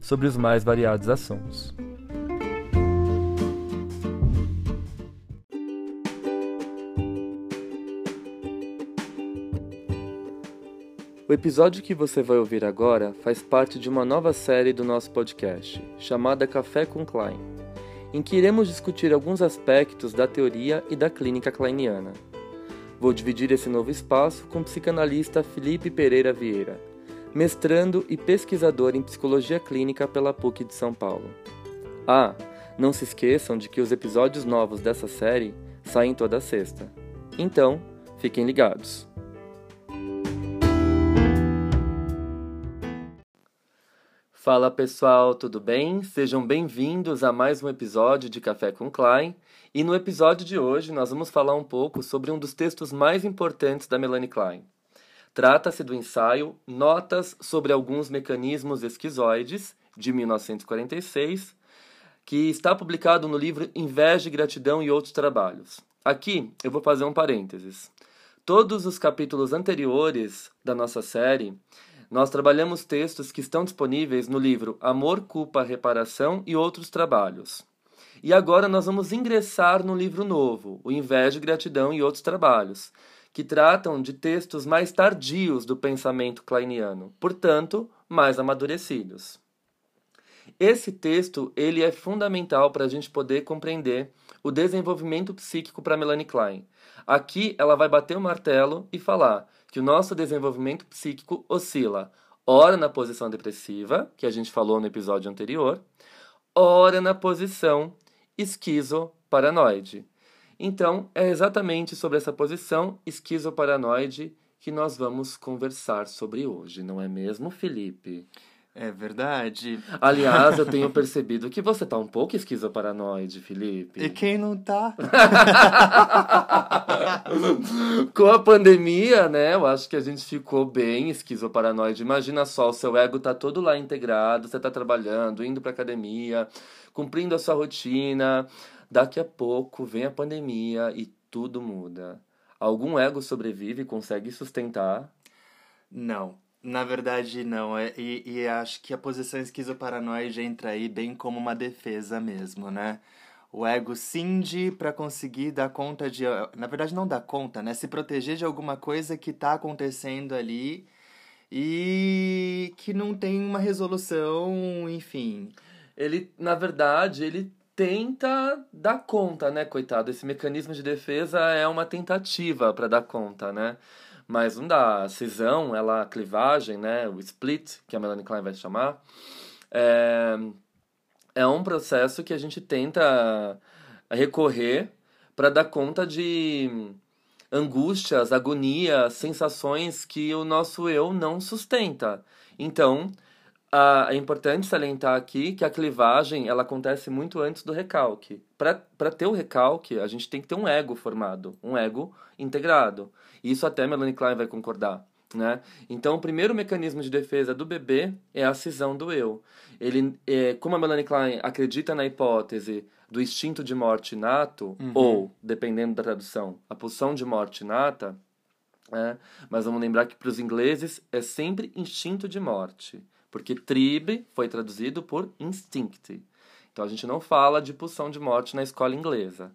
sobre os mais variados assuntos. O episódio que você vai ouvir agora faz parte de uma nova série do nosso podcast, chamada Café com Klein, em que iremos discutir alguns aspectos da teoria e da clínica kleiniana. Vou dividir esse novo espaço com o psicanalista Felipe Pereira Vieira, mestrando e pesquisador em psicologia clínica pela PUC de São Paulo. Ah, não se esqueçam de que os episódios novos dessa série saem toda sexta. Então, fiquem ligados. Fala pessoal, tudo bem? Sejam bem-vindos a mais um episódio de Café com Klein. E no episódio de hoje nós vamos falar um pouco sobre um dos textos mais importantes da Melanie Klein, Trata-se do ensaio Notas sobre alguns mecanismos esquizoides, de 1946, que está publicado no livro Inveja, Gratidão e Outros Trabalhos. Aqui eu vou fazer um parênteses. Todos os capítulos anteriores da nossa série, nós trabalhamos textos que estão disponíveis no livro Amor, Culpa, Reparação e Outros Trabalhos. E agora nós vamos ingressar no livro novo, O Inveja, Gratidão e Outros Trabalhos, que tratam de textos mais tardios do pensamento kleiniano, portanto, mais amadurecidos. Esse texto ele é fundamental para a gente poder compreender o desenvolvimento psíquico para Melanie Klein. Aqui ela vai bater o martelo e falar que o nosso desenvolvimento psíquico oscila ora na posição depressiva, que a gente falou no episódio anterior, ora na posição esquizoparanoide. Então, é exatamente sobre essa posição esquizoparanoide que nós vamos conversar sobre hoje, não é mesmo, Felipe? É verdade. Aliás, eu tenho percebido que você tá um pouco esquizoparanoide, Felipe. E quem não tá? Com a pandemia, né? Eu acho que a gente ficou bem esquizoparanoide. Imagina só, o seu ego tá todo lá integrado, você tá trabalhando, indo pra academia, cumprindo a sua rotina Daqui a pouco vem a pandemia e tudo muda. Algum ego sobrevive e consegue sustentar? Não. Na verdade, não. É, e, e acho que a posição esquizoparanoide entra aí bem como uma defesa mesmo, né? O ego cinde para conseguir dar conta de. Na verdade, não dar conta, né? Se proteger de alguma coisa que está acontecendo ali e que não tem uma resolução, enfim. Ele, na verdade, ele tenta dar conta, né, coitado? Esse mecanismo de defesa é uma tentativa para dar conta, né? Mas não dá. A cisão, ela, a clivagem, né, o split, que a Melanie Klein vai chamar, é, é um processo que a gente tenta recorrer para dar conta de angústias, agonias, sensações que o nosso eu não sustenta. Então, ah, é importante salientar aqui que a clivagem ela acontece muito antes do recalque. Para ter o recalque, a gente tem que ter um ego formado, um ego integrado. Isso até Melanie Klein vai concordar. Né? Então, o primeiro mecanismo de defesa do bebê é a cisão do eu. Ele, é, como a Melanie Klein acredita na hipótese do instinto de morte inato, uhum. ou, dependendo da tradução, a pulsão de morte inata, é, mas vamos lembrar que para os ingleses é sempre instinto de morte. Porque trib foi traduzido por instinct. Então a gente não fala de pulsão de morte na escola inglesa.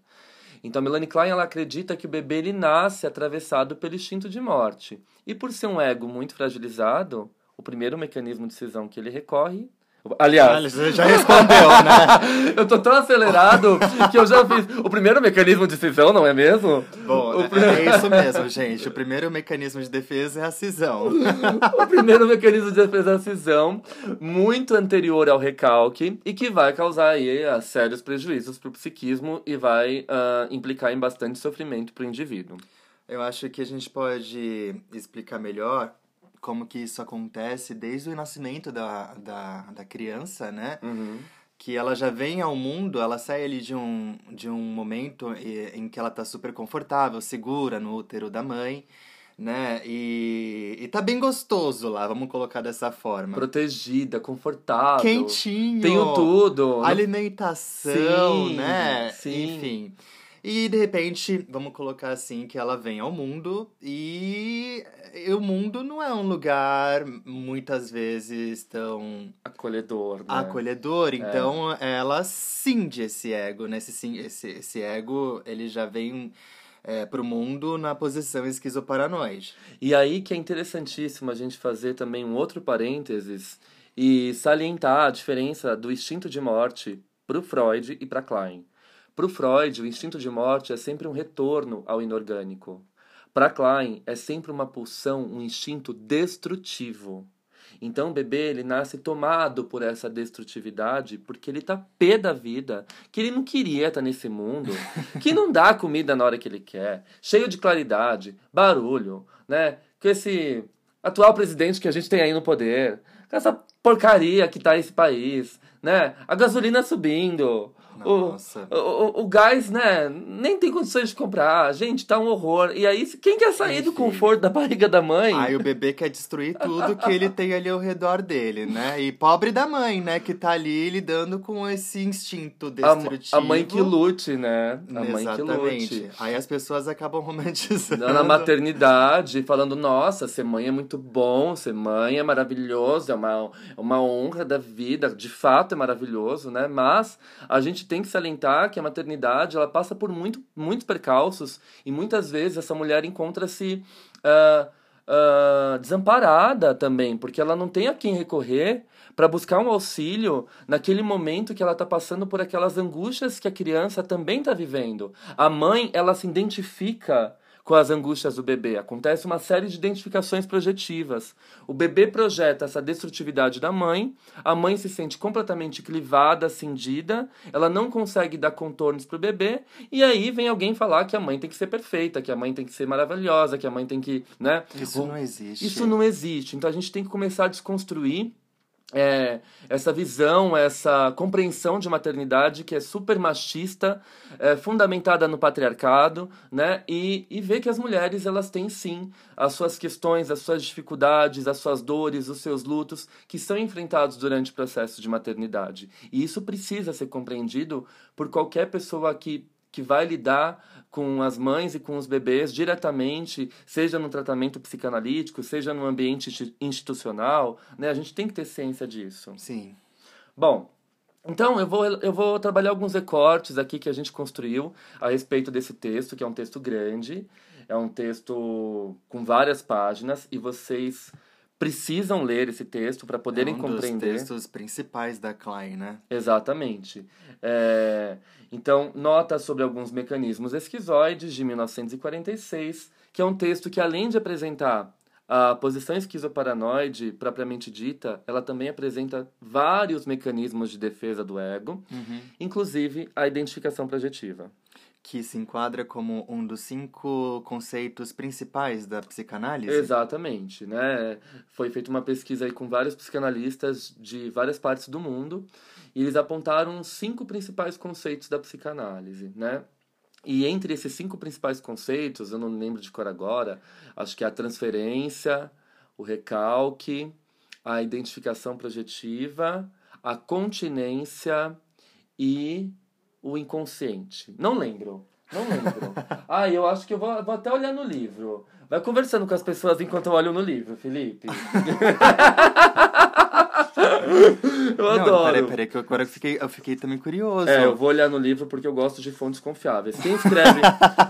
Então Melanie Klein ela acredita que o bebê ele nasce atravessado pelo instinto de morte. E por ser um ego muito fragilizado, o primeiro mecanismo de cisão que ele recorre Aliás, você já respondeu, né? eu tô tão acelerado que eu já fiz. O primeiro mecanismo de cisão, não é mesmo? Bom, o... é, é isso mesmo, gente. O primeiro mecanismo de defesa é a cisão. o primeiro mecanismo de defesa é a cisão, muito anterior ao recalque e que vai causar aí uh, sérios prejuízos para o psiquismo e vai uh, implicar em bastante sofrimento para o indivíduo. Eu acho que a gente pode explicar melhor como que isso acontece desde o nascimento da, da, da criança, né? Uhum. Que ela já vem ao mundo, ela sai ali de um, de um momento em que ela tá super confortável, segura no útero da mãe, né? E, e tá bem gostoso lá, vamos colocar dessa forma. Protegida, confortável. Quentinho. Tenho tudo. Alimentação, Sim, né? sim. Enfim. E de repente, vamos colocar assim, que ela vem ao mundo e o mundo não é um lugar muitas vezes tão Acolhedor, né? acolhedor, então ela cinde esse ego, né? Esse, esse, esse ego, ele já vem é, pro mundo na posição esquizoparanoide. E aí que é interessantíssimo a gente fazer também um outro parênteses e salientar a diferença do instinto de morte pro Freud e para Klein. Pro Freud, o instinto de morte é sempre um retorno ao inorgânico. Para Klein, é sempre uma pulsão, um instinto destrutivo. Então o bebê ele nasce tomado por essa destrutividade porque ele tá pé da vida, que ele não queria estar nesse mundo, que não dá comida na hora que ele quer, cheio de claridade, barulho, né? Com esse atual presidente que a gente tem aí no poder, com essa porcaria que tá esse país, né? A gasolina subindo, o, Nossa. o, o, o gás, né? Nem tem condições de comprar. Gente, tá um horror. E aí, quem quer sair do Enfim. conforto da barriga da mãe? Aí o bebê quer destruir tudo que ele tem ali ao redor dele, né? E pobre da mãe, né? Que tá ali lidando com esse instinto a, destrutivo. a mãe que lute, né? A mãe que Exatamente. lute. Aí as pessoas acabam romantizando. Na maternidade, falando, nossa, ser mãe é muito bom, ser mãe é maravilhoso, é uma, é uma honra da vida, de fato é maravilhoso, né? Mas a gente tem que salientar que a maternidade, ela passa por muito, muitos percalços e muitas vezes essa mulher encontra-se ah, ah, desamparada também, porque ela não tem a quem recorrer para buscar um auxílio naquele momento que ela está passando por aquelas angústias que a criança também está vivendo. A mãe, ela se identifica com as angústias do bebê. Acontece uma série de identificações projetivas. O bebê projeta essa destrutividade da mãe, a mãe se sente completamente clivada, cindida, ela não consegue dar contornos pro bebê, e aí vem alguém falar que a mãe tem que ser perfeita, que a mãe tem que ser maravilhosa, que a mãe tem que, né? Isso não existe. Isso não existe. Então a gente tem que começar a desconstruir é, essa visão, essa compreensão de maternidade que é super machista, é, fundamentada no patriarcado, né? E, e ver que as mulheres elas têm sim as suas questões, as suas dificuldades, as suas dores, os seus lutos que são enfrentados durante o processo de maternidade. E isso precisa ser compreendido por qualquer pessoa que que vai lidar com as mães e com os bebês diretamente, seja no tratamento psicanalítico, seja no ambiente insti- institucional, né? A gente tem que ter ciência disso. Sim. Bom, então eu vou, eu vou trabalhar alguns recortes aqui que a gente construiu a respeito desse texto, que é um texto grande, é um texto com várias páginas, e vocês precisam ler esse texto para poderem é um compreender. dos textos principais da Klein, né? Exatamente. É, então, nota sobre alguns mecanismos esquizoides, de 1946, que é um texto que, além de apresentar a posição esquizoparanoide propriamente dita, ela também apresenta vários mecanismos de defesa do ego, inclusive a identificação projetiva. Que se enquadra como um dos cinco conceitos principais da psicanálise. Exatamente, né? Foi feita uma pesquisa aí com vários psicanalistas de várias partes do mundo e eles apontaram cinco principais conceitos da psicanálise, né? E entre esses cinco principais conceitos, eu não lembro de cor agora, acho que é a transferência, o recalque, a identificação projetiva, a continência e o inconsciente. Não lembro. Não lembro. ah, eu acho que eu vou, vou até olhar no livro. Vai conversando com as pessoas enquanto eu olho no livro, Felipe. eu Não, adoro. peraí, peraí, que agora eu fiquei, eu fiquei também curioso. É, eu vou olhar no livro porque eu gosto de fontes confiáveis. Quem escreve.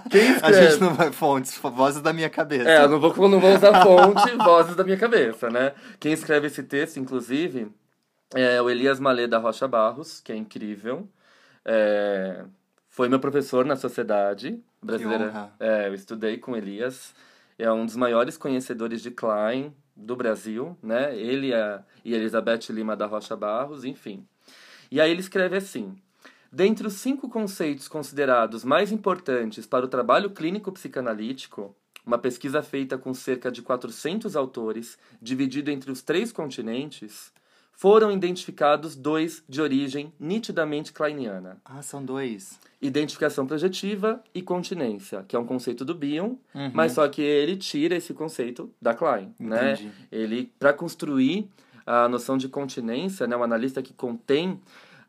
Quem A escreve. gente não vai fontes, vozes da minha cabeça. É, eu não vou, não vou usar fonte, vozes da minha cabeça, né? Quem escreve esse texto, inclusive, é o Elias Malê da Rocha Barros, que é incrível. É, foi meu professor na sociedade brasileira. É, eu estudei com Elias. É um dos maiores conhecedores de Klein do Brasil, né? Ele a- e Elizabeth Lima da Rocha Barros, enfim. E aí ele escreve assim: Dentre os cinco conceitos considerados mais importantes para o trabalho clínico psicanalítico, uma pesquisa feita com cerca de 400 autores, dividido entre os três continentes, foram identificados dois de origem nitidamente kleiniana. Ah, são dois. Identificação projetiva e continência, que é um conceito do Bion, uhum. mas só que ele tira esse conceito da Klein, né? Entendi. né? Ele para construir a noção de continência, né, um analista que contém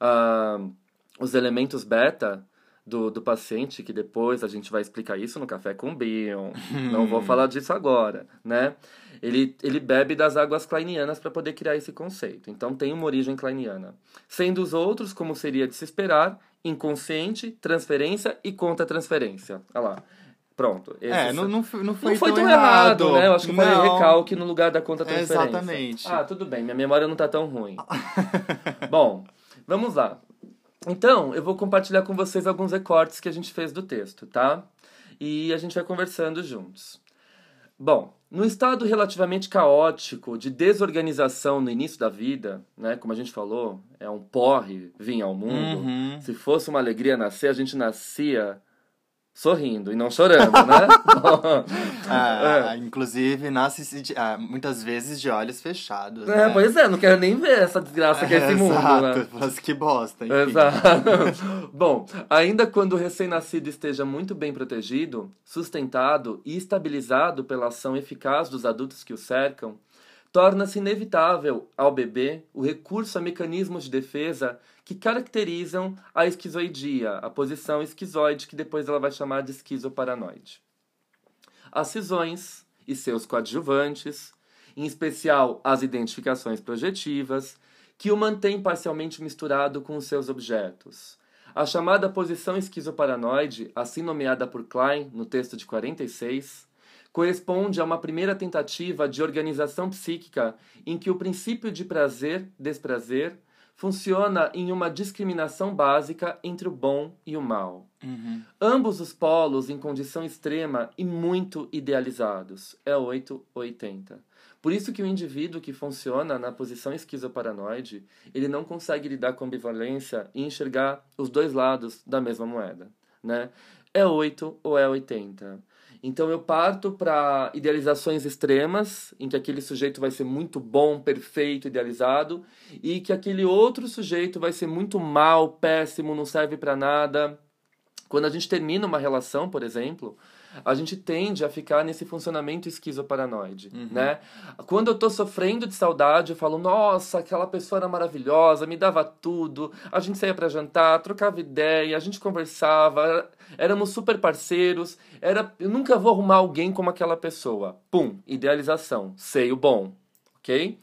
uh, os elementos beta do, do paciente, que depois a gente vai explicar isso no Café com Bion, não vou falar disso agora, né? Ele, ele bebe das águas kleinianas para poder criar esse conceito. Então tem uma origem kleiniana. Sendo os outros, como seria de se esperar, inconsciente, transferência e contra-transferência. Olha lá. Pronto. é, não, não, foi, não foi, não foi tão, tão errado, errado, né? Eu acho que não. foi recalque no lugar da contra-transferência. Exatamente. Ah, tudo bem. Minha memória não tá tão ruim. Bom, vamos lá. Então, eu vou compartilhar com vocês alguns recortes que a gente fez do texto, tá? E a gente vai conversando juntos. Bom, no estado relativamente caótico de desorganização no início da vida, né, como a gente falou, é um porre vir ao mundo. Uhum. Se fosse uma alegria nascer, a gente nascia sorrindo e não chorando, né? ah, é. Inclusive, nasce de, ah, muitas vezes de olhos fechados. É, né? pois é, não quero nem ver essa desgraça que é esse mundo, né? Mas que bosta, enfim. Exato. Bom, ainda quando o recém-nascido esteja muito bem protegido, sustentado e estabilizado pela ação eficaz dos adultos que o cercam, torna-se inevitável ao bebê o recurso a mecanismos de defesa que caracterizam a esquizoidia, a posição esquizoide que depois ela vai chamar de esquizoparanoide. As cisões e seus coadjuvantes, em especial as identificações projetivas, que o mantém parcialmente misturado com os seus objetos. A chamada posição esquizoparanoide, assim nomeada por Klein no texto de 46, corresponde a uma primeira tentativa de organização psíquica em que o princípio de prazer-desprazer funciona em uma discriminação básica entre o bom e o mal. Uhum. Ambos os polos em condição extrema e muito idealizados. É 880. Por isso que o indivíduo que funciona na posição esquizoparanoide, ele não consegue lidar com ambivalência e enxergar os dois lados da mesma moeda, né? É 8 ou é 80. Então eu parto para idealizações extremas, em que aquele sujeito vai ser muito bom, perfeito, idealizado, e que aquele outro sujeito vai ser muito mal, péssimo, não serve para nada. Quando a gente termina uma relação, por exemplo, a gente tende a ficar nesse funcionamento esquizoparanoide, uhum. né? Quando eu tô sofrendo de saudade, eu falo, nossa, aquela pessoa era maravilhosa, me dava tudo, a gente saía para jantar, trocava ideia, a gente conversava, éramos super parceiros, era, eu nunca vou arrumar alguém como aquela pessoa. Pum, idealização, sei o bom, ok?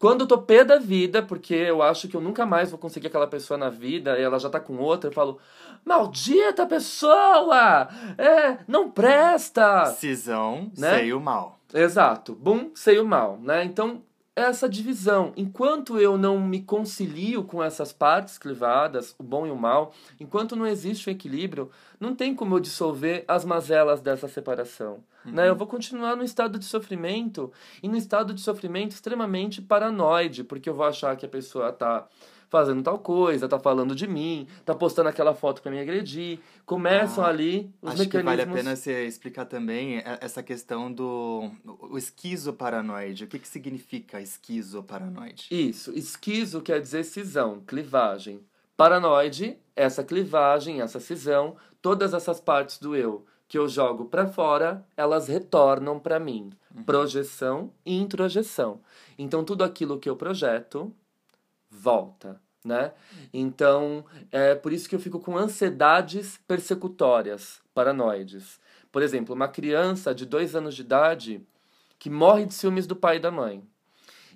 Quando eu tô pé da vida, porque eu acho que eu nunca mais vou conseguir aquela pessoa na vida, e ela já tá com outra, eu falo, maldita pessoa! É, não presta! Cisão, né? sei o mal. Exato, bum, sei o mal, né? Então, essa divisão. Enquanto eu não me concilio com essas partes clivadas, o bom e o mal, enquanto não existe o equilíbrio, não tem como eu dissolver as mazelas dessa separação. Uhum. Né? Eu vou continuar no estado de sofrimento e no estado de sofrimento extremamente paranoide, porque eu vou achar que a pessoa está fazendo tal coisa, tá falando de mim, tá postando aquela foto para me agredir. Começam ah, ali os acho mecanismos. Que vale a pena você explicar também essa questão do o esquizoparanoide. O que, que significa esquizoparanoide? Isso, esquizo quer dizer cisão, clivagem. Paranoide, essa clivagem, essa cisão, todas essas partes do eu que eu jogo para fora, elas retornam para mim. Uhum. Projeção e introjeção. Então, tudo aquilo que eu projeto, volta, né? Então, é por isso que eu fico com ansiedades persecutórias, paranoides. Por exemplo, uma criança de dois anos de idade que morre de ciúmes do pai e da mãe.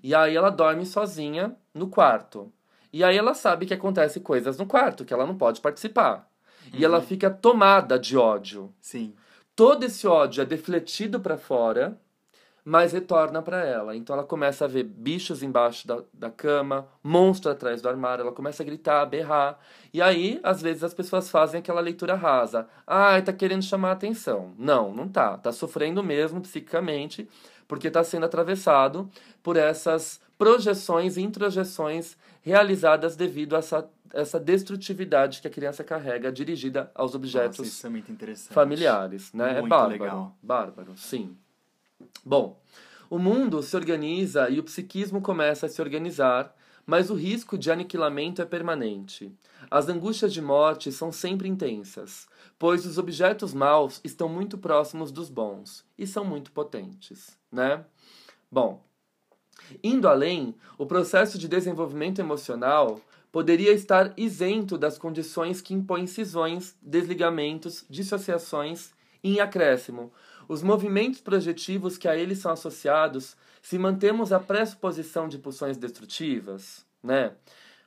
E aí ela dorme sozinha no quarto. E aí ela sabe que acontece coisas no quarto, que ela não pode participar. Uhum. E ela uhum. fica tomada de ódio. Sim. Todo esse ódio é defletido para fora mas retorna para ela. Então ela começa a ver bichos embaixo da, da cama, monstro atrás do armário, ela começa a gritar, a berrar. E aí, às vezes, as pessoas fazem aquela leitura rasa. Ah, tá querendo chamar a atenção. Não, não tá. Tá sofrendo mesmo psiquicamente, porque tá sendo atravessado por essas projeções e introjeções realizadas devido a essa, essa destrutividade que a criança carrega dirigida aos objetos Nossa, é familiares, né? Muito é bárbaro. legal. Bárbaro, sim. Bom, o mundo se organiza e o psiquismo começa a se organizar, mas o risco de aniquilamento é permanente. As angústias de morte são sempre intensas, pois os objetos maus estão muito próximos dos bons e são muito potentes, né? Bom, indo além, o processo de desenvolvimento emocional poderia estar isento das condições que impõem cisões, desligamentos, dissociações e, em acréscimo, os movimentos projetivos que a eles são associados se mantemos a pressuposição de pulsões destrutivas, né?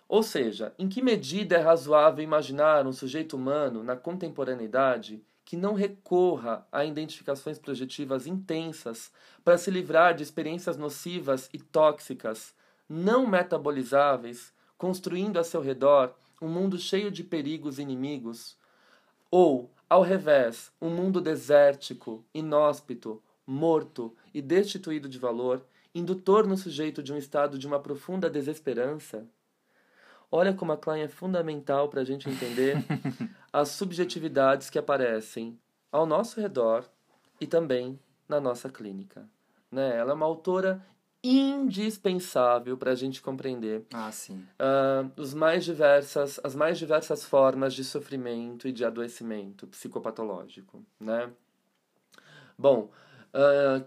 Ou seja, em que medida é razoável imaginar um sujeito humano na contemporaneidade que não recorra a identificações projetivas intensas para se livrar de experiências nocivas e tóxicas, não metabolizáveis, construindo a seu redor um mundo cheio de perigos inimigos? Ou, ao revés, um mundo desértico, inóspito, morto e destituído de valor, indutor no sujeito de um estado de uma profunda desesperança? Olha como a Klein é fundamental para a gente entender as subjetividades que aparecem ao nosso redor e também na nossa clínica. Né? Ela é uma autora indispensável para a gente compreender Ah, sim. ah, os mais diversas, as mais diversas formas de sofrimento e de adoecimento psicopatológico, né? Bom, ah,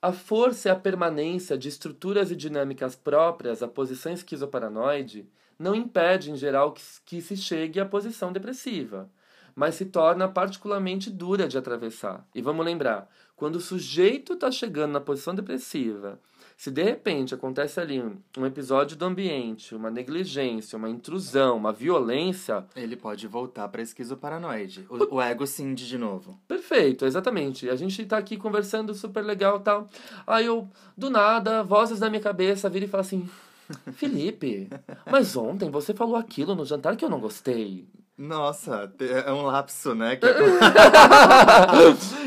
a força e a permanência de estruturas e dinâmicas próprias à posição esquizoparanoide não impede, em geral, que, que se chegue à posição depressiva, mas se torna particularmente dura de atravessar. E vamos lembrar, quando o sujeito está chegando na posição depressiva, se de repente acontece ali um, episódio do ambiente, uma negligência, uma intrusão, uma violência, Ele pode voltar pra esquizoparanoide. O, o ego cinde de novo. Perfeito, exatamente. A gente tá aqui conversando super legal e tal. Aí eu, do nada, vozes na minha cabeça viram e falam assim: Felipe, mas ontem você falou aquilo no jantar que eu não gostei. Nossa, é um lapso, né? Que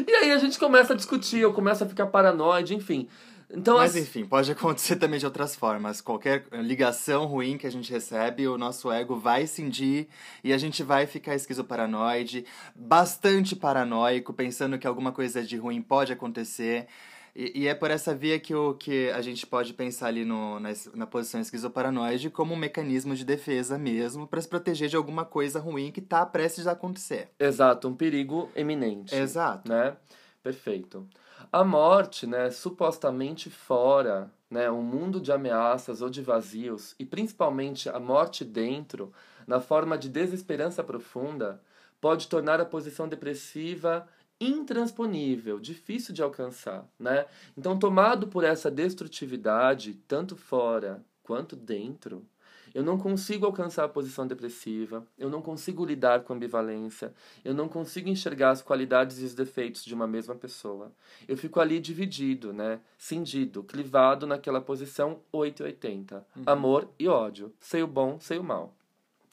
e aí a gente começa a discutir, eu começo a ficar paranoide, enfim. Então, Mas as- enfim, pode acontecer também de outras formas. Qualquer ligação ruim que a gente recebe, o nosso ego vai cindir e a gente vai ficar esquizoparanoide, bastante paranoico, pensando que alguma coisa de ruim pode acontecer. E, e é por essa via que, o, que a gente pode pensar ali no, na, na posição esquizoparanoide como um mecanismo de defesa mesmo, para se proteger de alguma coisa ruim que está prestes a acontecer. Exato, um perigo eminente. Exato. né? Perfeito. A morte, né, supostamente fora, né, um mundo de ameaças ou de vazios, e principalmente a morte dentro, na forma de desesperança profunda, pode tornar a posição depressiva intransponível, difícil de alcançar, né? Então, tomado por essa destrutividade, tanto fora quanto dentro, eu não consigo alcançar a posição depressiva, eu não consigo lidar com ambivalência, eu não consigo enxergar as qualidades e os defeitos de uma mesma pessoa. Eu fico ali dividido, né? Cindido, clivado naquela posição 880. Amor e ódio. Sei o bom, sei o mal.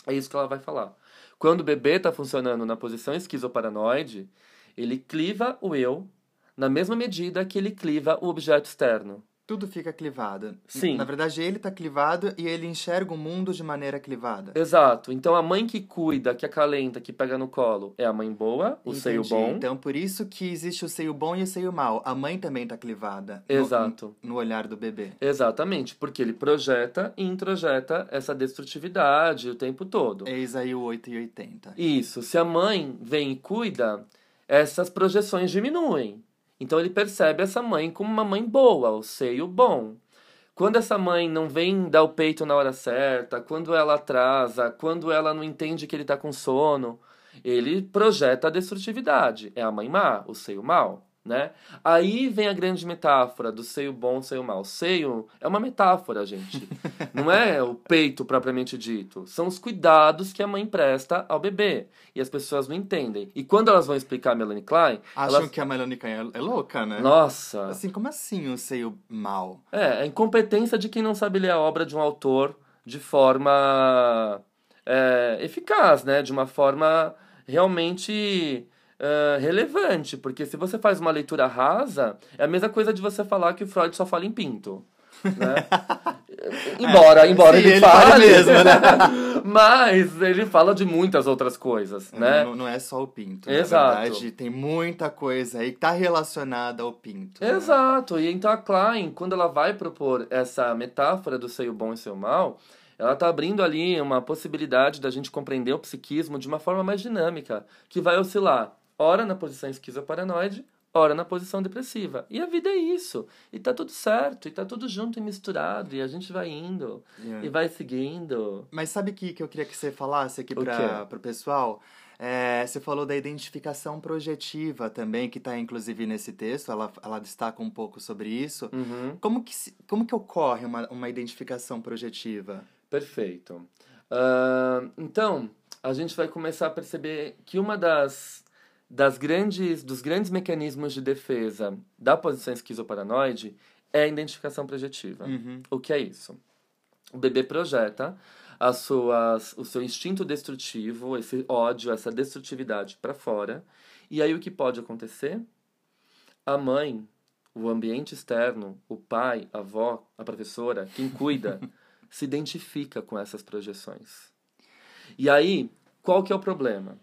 É isso que ela vai falar. Quando o bebê está funcionando na posição esquizoparanoide, ele cliva o eu na mesma medida que ele cliva o objeto externo. Tudo fica clivado. Sim. Na verdade, ele tá clivado e ele enxerga o mundo de maneira clivada. Exato. Então a mãe que cuida, que acalenta, que pega no colo é a mãe boa, o seio Entendi. bom. Então, por isso que existe o seio bom e o seio mau. A mãe também tá clivada. no- Exato. No, olhar do bebê. Exatamente, porque ele projeta e introjeta essa destrutividade o tempo todo. Eis aí o 8 e 80. Isso. Se a mãe vem e cuida, essas projeções diminuem. Então ele percebe essa mãe como uma mãe boa, o seio bom. Quando essa mãe não vem dar o peito na hora certa, quando ela atrasa, quando ela não entende que ele está com sono, ele projeta a destrutividade. É a mãe má, o seio mal. Né? Aí vem a grande metáfora do seio bom, seio mal. Seio é uma metáfora, gente. Não é o peito propriamente dito. São os cuidados que a mãe presta ao bebê. E as pessoas não entendem. E quando elas vão explicar a Melanie Klein, Acham elas... que a Melanie Klein é, é louca, né? Nossa! Assim, como assim o seio mal? É, a incompetência de quem não sabe ler a obra de um autor de forma é, eficaz, né? De uma forma realmente é, relevante. Porque se você faz uma leitura rasa, é a mesma coisa de você falar que o Freud só fala em pinto. né? embora, é, embora ele, ele fale mesmo, né? mas ele fala de muitas outras coisas, é, né? Não, não é só o pinto. Exato. Na verdade, tem muita coisa aí que tá relacionada ao pinto. Né? Exato. Né? E então a Klein, quando ela vai propor essa metáfora do seio bom e seio mal, ela está abrindo ali uma possibilidade da gente compreender o psiquismo de uma forma mais dinâmica, que vai oscilar, ora na posição esquizoparanoide, ora na posição depressiva. E a vida é isso. E tá tudo certo, e tá tudo junto e misturado, e a gente vai indo, yeah. e vai seguindo. Mas sabe o que, que eu queria que você falasse aqui para o pessoal? É, você falou da identificação projetiva também, que está inclusive nesse texto, ela, ela destaca um pouco sobre isso. Uhum. Como, que, como que ocorre uma, uma identificação projetiva? Perfeito. Uh, então, a gente vai começar a perceber que uma das das grandes, dos grandes mecanismos de defesa da posição esquizoparanoide é a identificação projetiva. Uhum. O que é isso? O bebê projeta as suas, o seu instinto destrutivo, esse ódio, essa destrutividade para fora. E aí o que pode acontecer? A mãe, o ambiente externo, o pai, a avó, a professora, quem cuida, se identifica com essas projeções. E aí, qual que é o problema?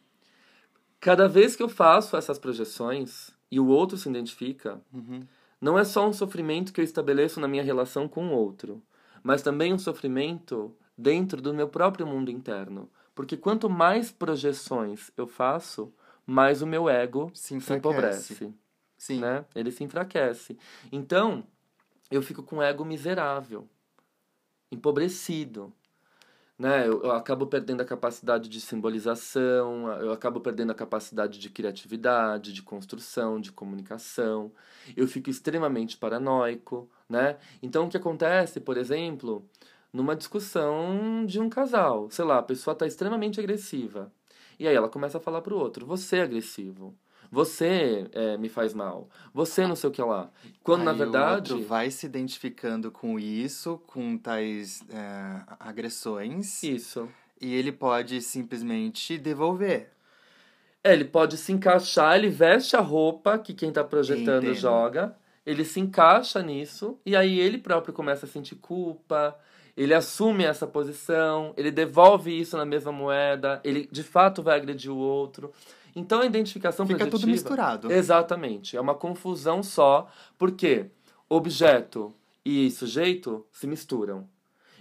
Cada vez que eu faço essas projeções e o outro se identifica, uhum. não é só um sofrimento que eu estabeleço na minha relação com o outro, mas também um sofrimento dentro do meu próprio mundo interno. Porque quanto mais projeções eu faço, mais o meu ego se, se empobrece. Sim. Né? Ele se enfraquece. Então, eu fico com um ego miserável, empobrecido né? Eu, eu, acabo perdendo a capacidade de simbolização, eu acabo perdendo a capacidade de criatividade, de construção, de comunicação. Eu fico extremamente paranoico, né? Então, o que acontece, por exemplo, numa discussão de um casal, sei lá, a pessoa está extremamente agressiva. E aí ela começa a falar pro outro: você é agressivo. Você é, me faz mal. Você não sei o que lá. Quando Aí na verdade. O outro vai se identificando com isso, com tais é, agressões. Isso. E ele pode simplesmente devolver. É, ele pode se encaixar, ele veste a roupa que quem está projetando Entendo. joga, ele se encaixa nisso, e aí ele próprio começa a sentir culpa, ele assume essa posição, ele devolve isso na mesma moeda, ele de fato vai agredir o outro. Então a identificação Fica projetiva... tudo misturado. Exatamente. É uma confusão só, porque objeto e sujeito se misturam.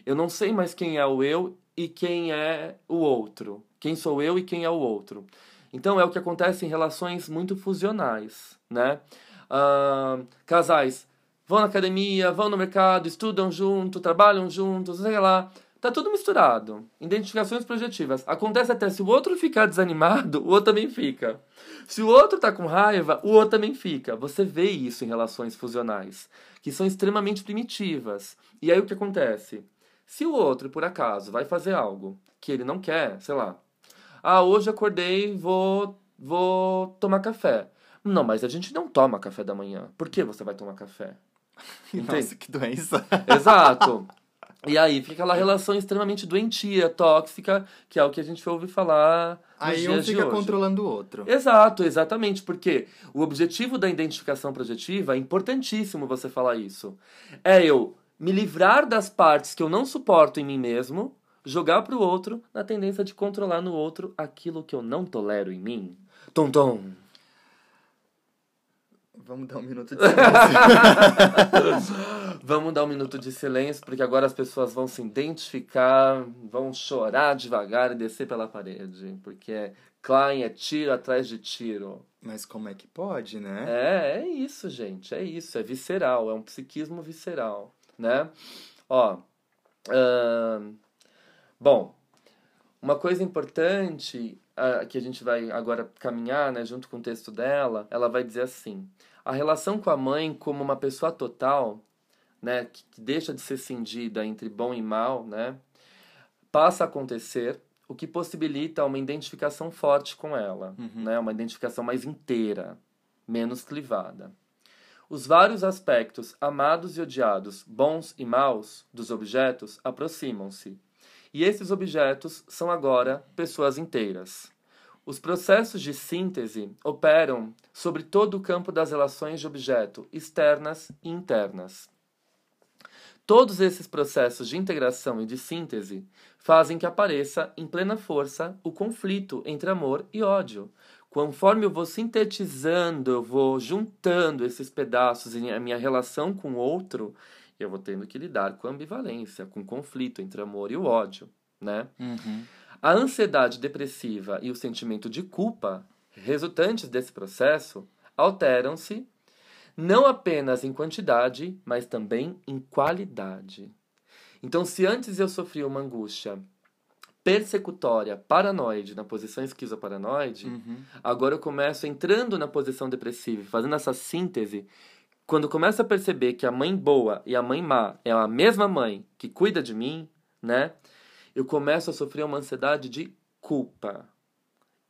Eu não sei mais quem é o eu e quem é o outro. Quem sou eu e quem é o outro. Então é o que acontece em relações muito fusionais, né? Uh, casais vão na academia, vão no mercado, estudam junto, trabalham juntos, sei lá. Tá tudo misturado. Identificações projetivas. Acontece até se o outro ficar desanimado, o outro também fica. Se o outro tá com raiva, o outro também fica. Você vê isso em relações fusionais, que são extremamente primitivas. E aí o que acontece? Se o outro, por acaso, vai fazer algo que ele não quer, sei lá. Ah, hoje acordei, vou vou tomar café. Não, mas a gente não toma café da manhã. Por que você vai tomar café? Entende? Nossa, que doença. Exato. E aí fica aquela relação extremamente doentia, tóxica, que é o que a gente ouve falar. Aí um fica controlando o outro. Exato, exatamente, porque o objetivo da identificação projetiva é importantíssimo você falar isso. É eu me livrar das partes que eu não suporto em mim mesmo, jogar para o outro na tendência de controlar no outro aquilo que eu não tolero em mim. Tom tom. Vamos dar um minuto de silêncio. Vamos dar um minuto de silêncio, porque agora as pessoas vão se identificar, vão chorar devagar e descer pela parede. Porque é Klein é tiro atrás de tiro. Mas como é que pode, né? É, é isso, gente. É isso. É visceral. É um psiquismo visceral, né? Ó. Uh, bom, uma coisa importante uh, que a gente vai agora caminhar, né, junto com o texto dela, ela vai dizer assim: a relação com a mãe como uma pessoa total né, que deixa de ser cindida entre bom e mal, né, passa a acontecer, o que possibilita uma identificação forte com ela, uhum. né, uma identificação mais inteira, menos clivada. Os vários aspectos amados e odiados, bons e maus, dos objetos aproximam-se. E esses objetos são agora pessoas inteiras. Os processos de síntese operam sobre todo o campo das relações de objeto, externas e internas. Todos esses processos de integração e de síntese fazem que apareça em plena força o conflito entre amor e ódio. Conforme eu vou sintetizando, eu vou juntando esses pedaços em a minha relação com o outro, eu vou tendo que lidar com a ambivalência, com o conflito entre amor e o ódio, né? Uhum. A ansiedade depressiva e o sentimento de culpa resultantes desse processo alteram-se não apenas em quantidade, mas também em qualidade. Então, se antes eu sofria uma angústia persecutória, paranoide, na posição esquizoparanoide, Uhum. agora eu começo entrando na posição depressiva, fazendo essa síntese. Quando eu começo a perceber que a mãe boa e a mãe má é a mesma mãe que cuida de mim, né? Eu começo a sofrer uma ansiedade de culpa.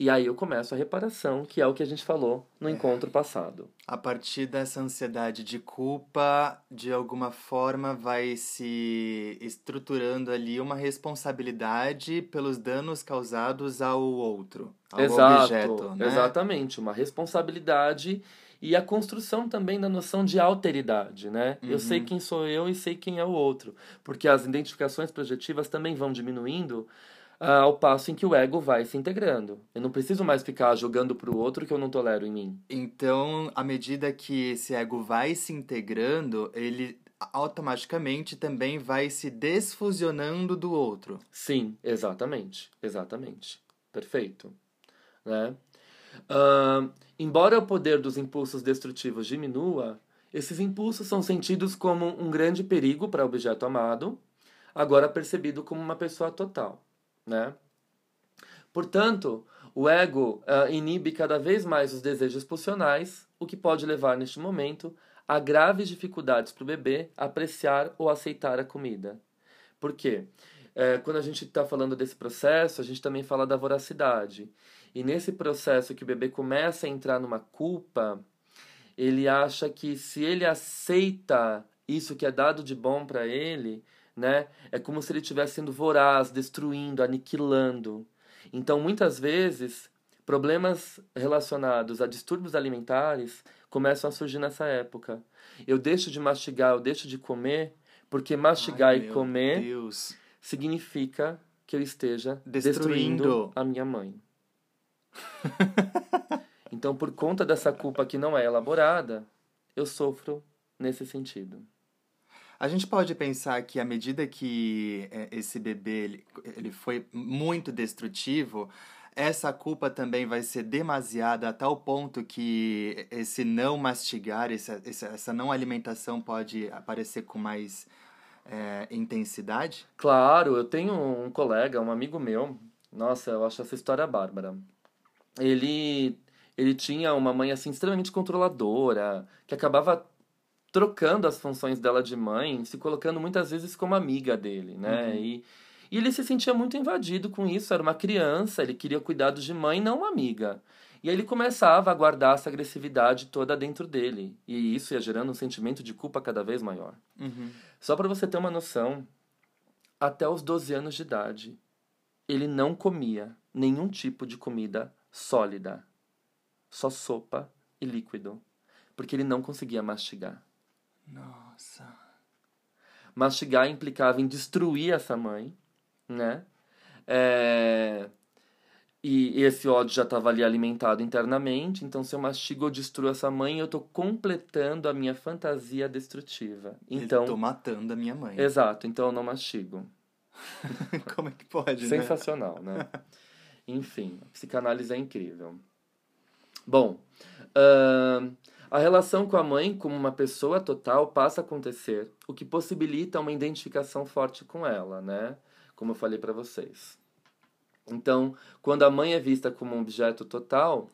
E aí eu começo a reparação, que é o que a gente falou no encontro passado. A partir dessa ansiedade de culpa, de alguma forma vai se estruturando ali uma responsabilidade pelos danos causados ao outro, ao Exato, objeto, né? exatamente, uma responsabilidade e a construção também da noção de alteridade, né? Eu sei Uhum. quem sou eu e sei quem é o outro, porque as identificações projetivas também vão diminuindo ao passo em que o ego vai se integrando. Eu não preciso mais ficar jogando pro outro que eu não tolero em mim. Então, à medida que esse ego vai se integrando, ele automaticamente também vai se desfusionando do outro. Sim, exatamente, exatamente. Perfeito. Né? Ahn, embora o poder dos impulsos destrutivos diminua, esses impulsos são sentidos como um grande perigo para o objeto amado, agora percebido como uma pessoa total. Né? Portanto, o ego ah, inibe cada vez mais os desejos pulsionais, o que pode levar, neste momento, a graves dificuldades para o bebê apreciar ou aceitar a comida. Por quê? É, quando a gente está falando desse processo, a gente também fala da voracidade. E nesse processo que o bebê começa a entrar numa culpa, ele acha que se ele aceita isso que é dado de bom para ele, né, é como se ele estivesse sendo voraz, destruindo, aniquilando. Então, muitas vezes, problemas relacionados a distúrbios alimentares começam a surgir nessa época. Eu deixo de mastigar, eu deixo de comer, porque mastigar Ai, e comer Deus. significa que eu esteja Destruindo. destruindo a minha mãe. então, por conta dessa culpa que não é elaborada, eu sofro nesse sentido. A gente pode pensar que à medida que é, esse bebê ele, ele foi muito destrutivo, essa culpa também vai ser demasiada a tal ponto que esse não mastigar, essa, essa, não alimentação pode aparecer com mais é, intensidade? Claro, eu tenho um colega, um amigo meu, nossa, eu acho essa história bárbara. Ele, ele tinha uma mãe assim extremamente controladora, que acabava trocando as funções dela de mãe, se colocando muitas vezes como amiga dele, né? Uhum. E, e ele se sentia muito invadido com isso, era uma criança, ele queria cuidados de mãe, não uma amiga. E aí ele começava a guardar essa agressividade toda dentro dele, e isso ia gerando um sentimento de culpa cada vez maior. Uhum. Só para você ter uma noção, até os 12 anos de idade, ele não comia nenhum tipo de comida sólida, só sopa e líquido, porque ele não conseguia mastigar. Nossa. Mastigar implicava em destruir essa mãe, né? É, E esse ódio já estava ali alimentado internamente, então se eu mastigo ou destruo essa mãe, eu estou completando a minha fantasia destrutiva. Então, Tô matando a minha mãe. exato, então eu não mastigo. Como é que pode, né? Sensacional, né? Enfim, a psicanálise é incrível. Bom, ahn, a relação com a mãe como uma pessoa total passa a acontecer, o que possibilita uma identificação forte com ela, né? Como eu falei para vocês. Então, quando a mãe é vista como um objeto total,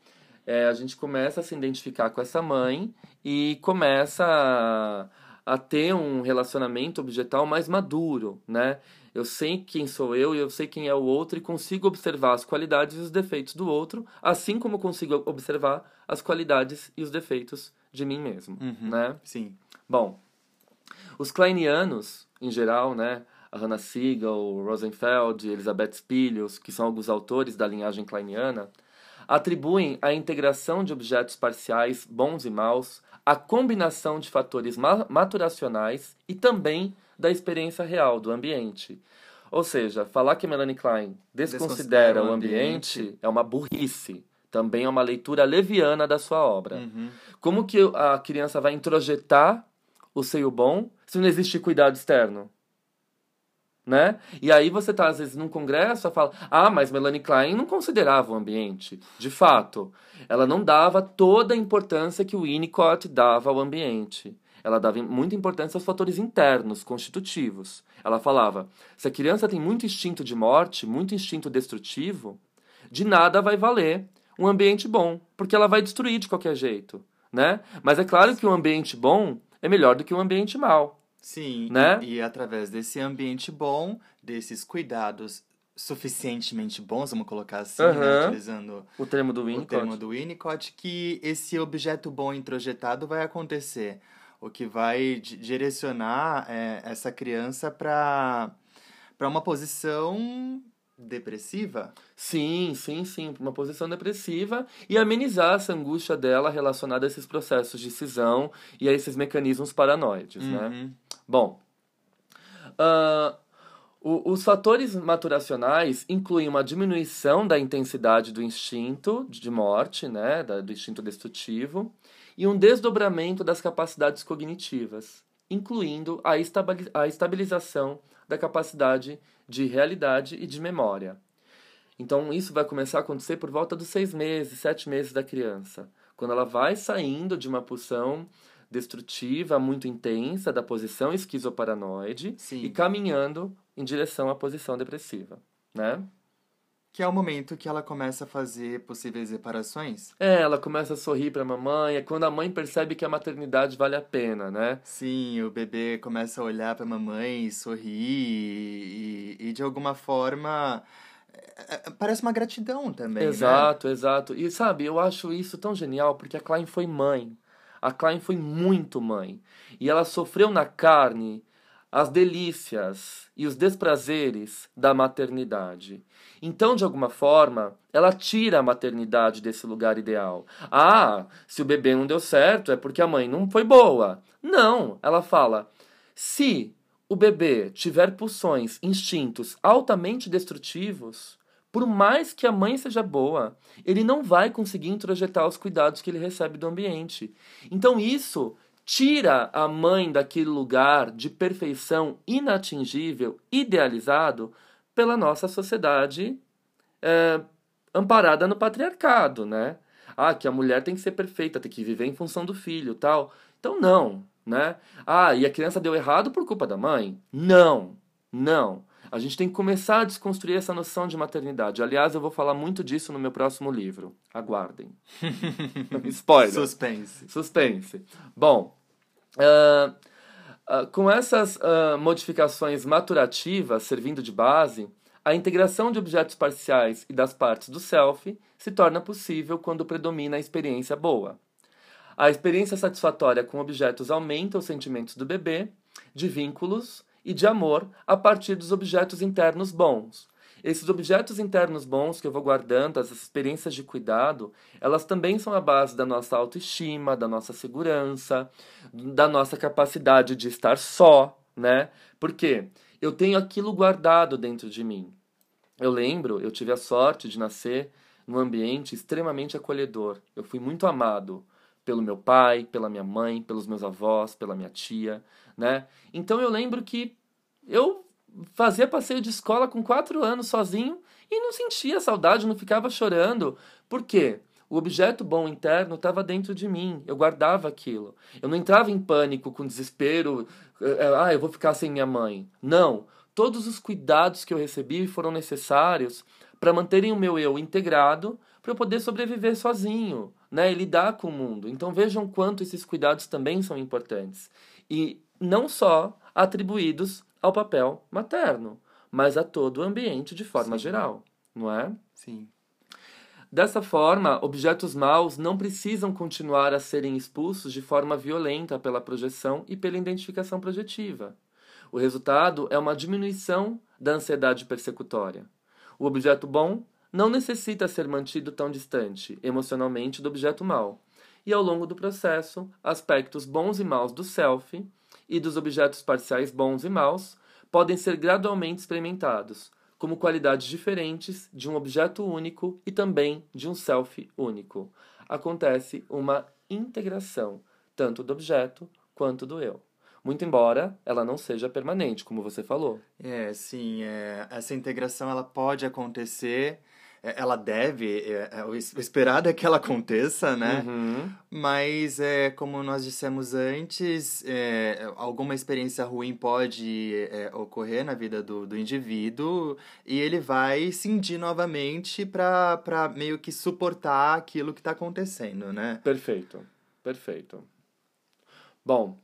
é, a gente começa a se identificar com essa mãe e começa a, a ter um relacionamento objetal mais maduro, né? Eu sei quem sou eu e eu sei quem é o outro e consigo observar as qualidades e os defeitos do outro, assim como consigo observar as qualidades e os defeitos de mim mesmo, Uhum. né? Sim. Bom, os kleinianos, em geral, né? A Hannah Siegel, Rosenfeld, Elizabeth Spilius, que são alguns autores da linhagem kleiniana, atribuem a integração de objetos parciais bons e maus, a combinação de fatores maturacionais e também da experiência real do ambiente. Ou seja, falar que Melanie Klein desconsidera, desconsidera o ambiente, ambiente, é uma burrice. Também é uma leitura leviana da sua obra. Uhum. Como que a criança vai introjetar o seio bom se não existe cuidado externo? Né? E aí você tá, às vezes, num congresso e fala, ah, mas Melanie Klein não considerava o ambiente. De fato, ela não dava toda a importância que o Winnicott dava ao ambiente. Ela dava muita importância aos fatores internos, constitutivos. Ela falava, se a criança tem muito instinto de morte, muito instinto destrutivo, de nada vai valer um ambiente bom, porque ela vai destruir de qualquer jeito, né? Mas é claro que um ambiente bom é melhor do que um ambiente mau. Sim, né? e, e através desse ambiente bom, desses cuidados suficientemente bons, vamos colocar assim, uhum. né? utilizando o termo do Winnicott, o termo do Winnicott, que esse objeto bom introjetado vai acontecer, o que vai direcionar é, essa criança para para uma posição depressiva? Sim, sim, sim, uma posição depressiva e amenizar essa angústia dela relacionada a esses processos de cisão e a esses mecanismos paranoides, né? uhum. né? Bom, uh, o, os fatores maturacionais incluem uma diminuição da intensidade do instinto de morte, né, da, do instinto destrutivo, e um desdobramento das capacidades cognitivas, incluindo a, a estabilização da capacidade de realidade e de memória. Então, isso vai começar a acontecer por volta dos seis meses, sete meses da criança, quando ela vai saindo de uma pulsão destrutiva muito intensa da posição esquizoparanoide Sim. e caminhando em direção à posição depressiva, né? Que é o momento que ela começa a fazer possíveis reparações. É, ela começa a sorrir para a mamãe, é quando a mãe percebe que a maternidade vale a pena, né? Sim, o bebê começa a olhar para a mamãe e sorrir e, e, de alguma forma é, é, parece uma gratidão também, né? Exato, né? exato. E sabe, eu acho isso tão genial porque a Klein foi mãe. A Klein foi muito mãe. E ela sofreu na carne as delícias e os desprazeres da maternidade. Então, de alguma forma, ela tira a maternidade desse lugar ideal. Ah, se o bebê não deu certo é porque a mãe não foi boa. Não, ela fala: se o bebê tiver pulsões, instintos altamente destrutivos, por mais que a mãe seja boa, ele não vai conseguir introjetar os cuidados que ele recebe do ambiente. Então, isso tira a mãe daquele lugar de perfeição inatingível, idealizado pela nossa sociedade é, amparada no patriarcado, né? Ah, que a mulher tem que ser perfeita, tem que viver em função do filho, tal. Então não, né? Ah, e a criança deu errado por culpa da mãe? Não, não. A gente tem que começar a desconstruir essa noção de maternidade. Aliás, eu vou falar muito disso no meu próximo livro. Aguardem. Spoiler. Suspense. Suspense. Bom, Uh, uh, com essas uh, modificações maturativas servindo de base, a integração de objetos parciais e das partes do self se torna possível quando predomina a experiência boa. A experiência satisfatória com objetos aumenta os sentimentos do bebê, de vínculos e de amor a partir dos objetos internos bons, esses objetos internos bons que eu vou guardando, as experiências de cuidado, elas também são a base da nossa autoestima, da nossa segurança, da nossa capacidade de estar só, né? Porque eu tenho aquilo guardado dentro de mim. Eu lembro, eu tive a sorte de nascer num ambiente extremamente acolhedor. Eu fui muito amado pelo meu pai, pela minha mãe, pelos meus avós, pela minha tia, né? Então eu lembro que eu fazia passeio de escola com quatro anos sozinho e não sentia saudade, não ficava chorando. Por quê? O objeto bom interno estava dentro de mim, eu guardava aquilo. Eu não entrava em pânico, com desespero, eh, eh, ah, eu vou ficar sem minha mãe. Não. Todos os cuidados que eu recebi foram necessários para manterem o meu eu integrado, para eu poder sobreviver sozinho, né, e lidar com o mundo. Então vejam quanto esses cuidados também são importantes. E não só atribuídos ao papel materno, mas a todo o ambiente de forma Sim. geral, não é? Sim. Dessa forma, objetos maus não precisam continuar a serem expulsos de forma violenta pela projeção e pela identificação projetiva. O resultado é uma diminuição da ansiedade persecutória. O objeto bom não necessita ser mantido tão distante emocionalmente do objeto mal. E ao longo do processo, aspectos bons e maus do self e dos objetos parciais bons e maus podem ser gradualmente experimentados, como qualidades diferentes de um objeto único e também de um self único. Acontece uma integração, tanto do objeto quanto do eu. Muito embora ela não seja permanente, como você falou. É, sim. É, essa integração ela pode acontecer ela deve, é, é, o esperado é que ela aconteça, né? Uhum. Mas, é, como nós dissemos antes, é, alguma experiência ruim pode é, ocorrer na vida do, do indivíduo e ele vai cindir novamente para meio que suportar aquilo que está acontecendo, né? Perfeito, perfeito. Bom,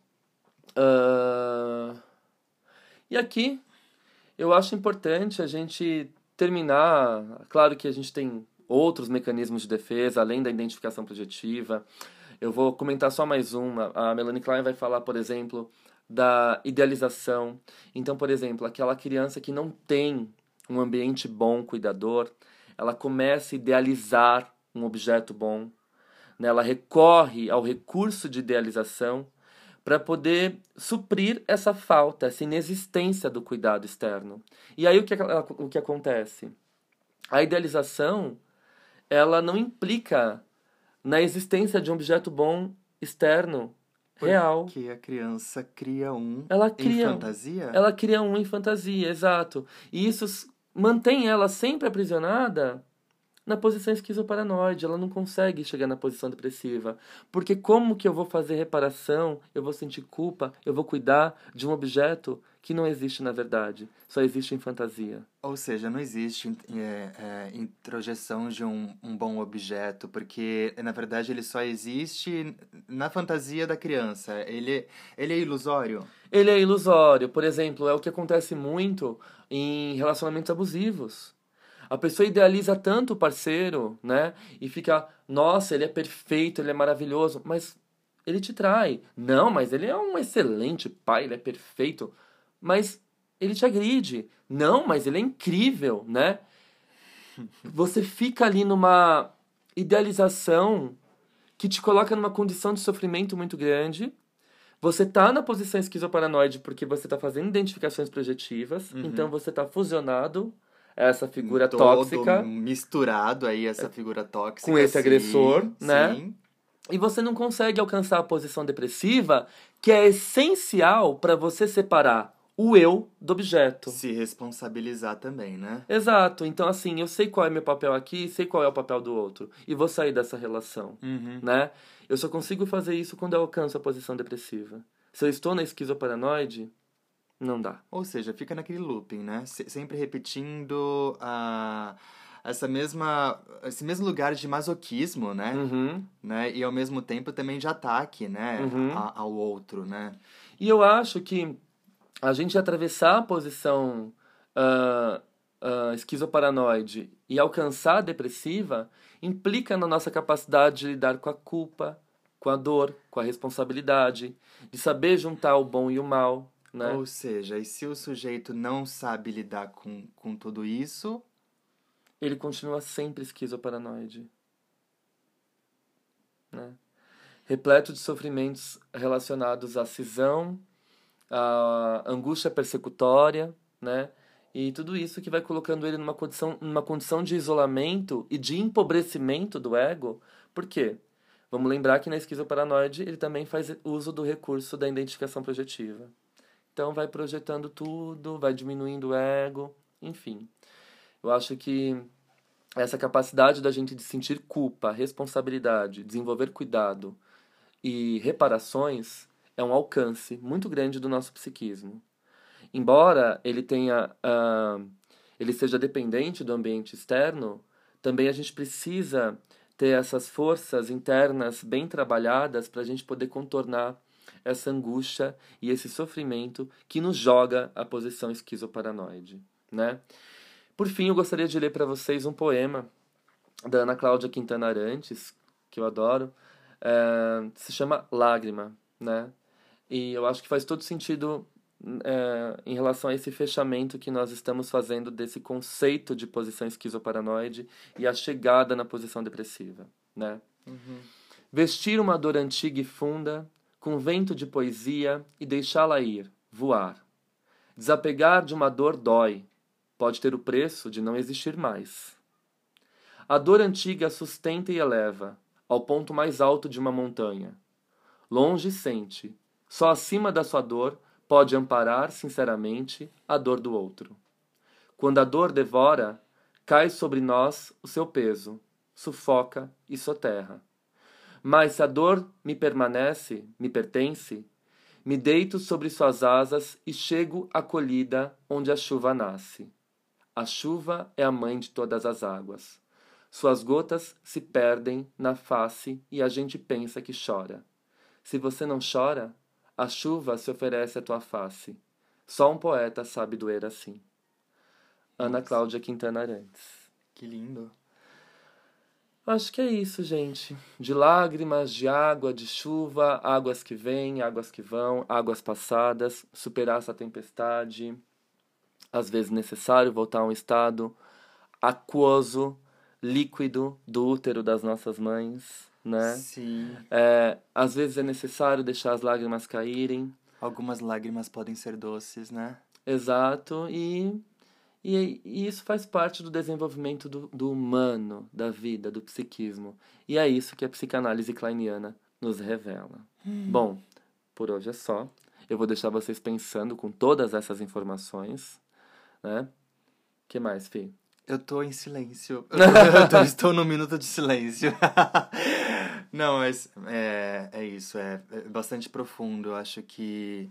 uh... e aqui eu acho importante a gente terminar, claro que a gente tem outros mecanismos de defesa, além da identificação projetiva. Eu vou comentar só mais uma. A Melanie Klein vai falar, por exemplo, da idealização. Então, por exemplo, aquela criança que não tem um ambiente bom, cuidador, ela começa a idealizar um objeto bom. Né? Ela recorre ao recurso de idealização para poder suprir essa falta, essa inexistência do cuidado externo. E aí o que, o que acontece? A idealização ela não implica na existência de um objeto bom externo real. Porque a criança cria um ela cria, em fantasia? Ela cria um em fantasia, exato. E isso mantém ela sempre aprisionada na posição esquizoparanoide, ela não consegue chegar na posição depressiva. Porque como que eu vou fazer reparação, eu vou sentir culpa, eu vou cuidar de um objeto que não existe na verdade, só existe em fantasia. Ou seja, não existe é, é, introjeção de um, um bom objeto, porque na verdade ele só existe na fantasia da criança. Ele, ele é ilusório? Ele é ilusório. Por exemplo, é o que acontece muito em relacionamentos abusivos. A pessoa idealiza tanto o parceiro, né? E fica, nossa, ele é perfeito, ele é maravilhoso, mas ele te trai. Não, mas ele é um excelente pai, ele é perfeito, mas ele te agride. Não, mas ele é incrível, né? Você fica ali numa idealização que te coloca numa condição de sofrimento muito grande. Você tá na posição esquizoparanoide porque você tá fazendo identificações projetivas, uhum. então você tá fusionado essa figura Todo tóxica. misturado aí, essa figura tóxica. Com esse sim, agressor, né? Sim. E você não consegue alcançar a posição depressiva, que é essencial para você separar o eu do objeto. Se responsabilizar também, né? Exato. Então, assim, eu sei qual é meu papel aqui, sei qual é o papel do outro. E vou sair dessa relação, uhum. né? Eu só consigo fazer isso quando eu alcanço a posição depressiva. Se eu estou na esquizoparanoide, não dá. Ou seja, fica naquele looping, né? Se sempre repetindo a essa mesma esse mesmo lugar de masoquismo, né? Uhum. né? E ao mesmo tempo também de ataque, né? Uhum. A, ao outro, né? E eu acho que a gente atravessar a posição uh, uh, esquizoparanoide e alcançar a depressiva implica na nossa capacidade de lidar com a culpa, com a dor, com a responsabilidade, de saber juntar o bom e o mal, né? Ou seja, e se o sujeito não sabe lidar com, com tudo isso. Ele continua sempre esquizoparanoide. Né? Repleto de sofrimentos relacionados à cisão, à angústia persecutória, né? E tudo isso que vai colocando ele numa condição, numa condição de isolamento e de empobrecimento do ego. Por quê? Vamos lembrar que na esquizoparanoide ele também faz uso do recurso da identificação projetiva. Então vai projetando tudo, vai diminuindo o ego, enfim. Eu acho que essa capacidade da gente de sentir culpa, responsabilidade, desenvolver cuidado e reparações é um alcance muito grande do nosso psiquismo. Embora ele tenha uh, ele seja dependente do ambiente externo, também a gente precisa ter essas forças internas bem trabalhadas para a gente poder contornar essa angústia e esse sofrimento que nos joga à posição esquizoparanoide, né? Por fim, eu gostaria de ler para vocês um poema da Ana Cláudia Quintana Arantes, que eu adoro, é, se chama Lágrima, né? E eu acho que faz todo sentido é, em relação a esse fechamento que nós estamos fazendo desse conceito de posição esquizoparanoide e a chegada na posição depressiva, né? Uhum. Vestir uma dor antiga e funda, com vento de poesia e deixá-la ir, voar. Desapegar de uma dor dói, pode ter o preço de não existir mais. A dor antiga sustenta e eleva, ao ponto mais alto de uma montanha. Longe sente, só acima da sua dor pode amparar sinceramente a dor do outro. Quando a dor devora, cai sobre nós o seu peso, sufoca e soterra. Mas se a dor me permanece, me pertence, me deito sobre suas asas e chego acolhida onde a chuva nasce. A chuva é a mãe de todas as águas. Suas gotas se perdem na face e a gente pensa que chora. Se você não chora, a chuva se oferece à tua face. Só um poeta sabe doer assim. Ana. Cláudia Quintana Arantes. Que lindo. Acho que é isso, gente. De lágrimas, de água, de chuva, águas que vêm, águas que vão, águas passadas, superar essa tempestade. Às vezes necessário voltar a um estado aquoso, líquido do útero das nossas mães, né? Sim. É, às vezes é necessário deixar as lágrimas caírem, Algumas lágrimas podem ser doces, né? exato, e, e, e isso faz parte do desenvolvimento do, do humano, da vida, do psiquismo. E é isso que a psicanálise kleiniana nos revela. Bom, por hoje é só. Eu vou deixar vocês pensando com todas essas informações, né? que mais, Fih? Eu tô em silêncio. Eu tô- estou no minuto de silêncio. Não, mas é, é isso, é, é bastante profundo. Eu acho que.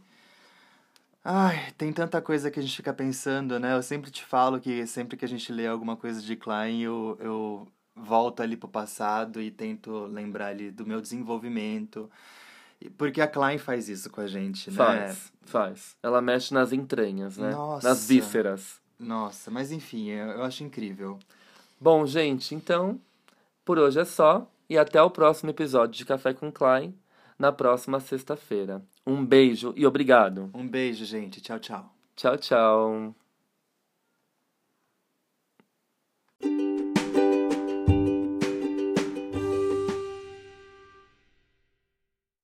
Ai, tem tanta coisa que a gente fica pensando, né? Eu sempre te falo que sempre que a gente lê alguma coisa de Klein, eu, eu volto ali pro passado e tento lembrar ali do meu desenvolvimento. Porque a Klein faz isso com a gente, né? Faz, faz. Ela mexe nas entranhas, né? Nossa. Nas vísceras. Nossa, mas enfim, eu, eu acho incrível. Bom, gente, então, por hoje é só. E até o próximo episódio de Café com Klein, na próxima sexta-feira. Um beijo e obrigado. Um beijo, gente. Tchau, tchau. Tchau, tchau.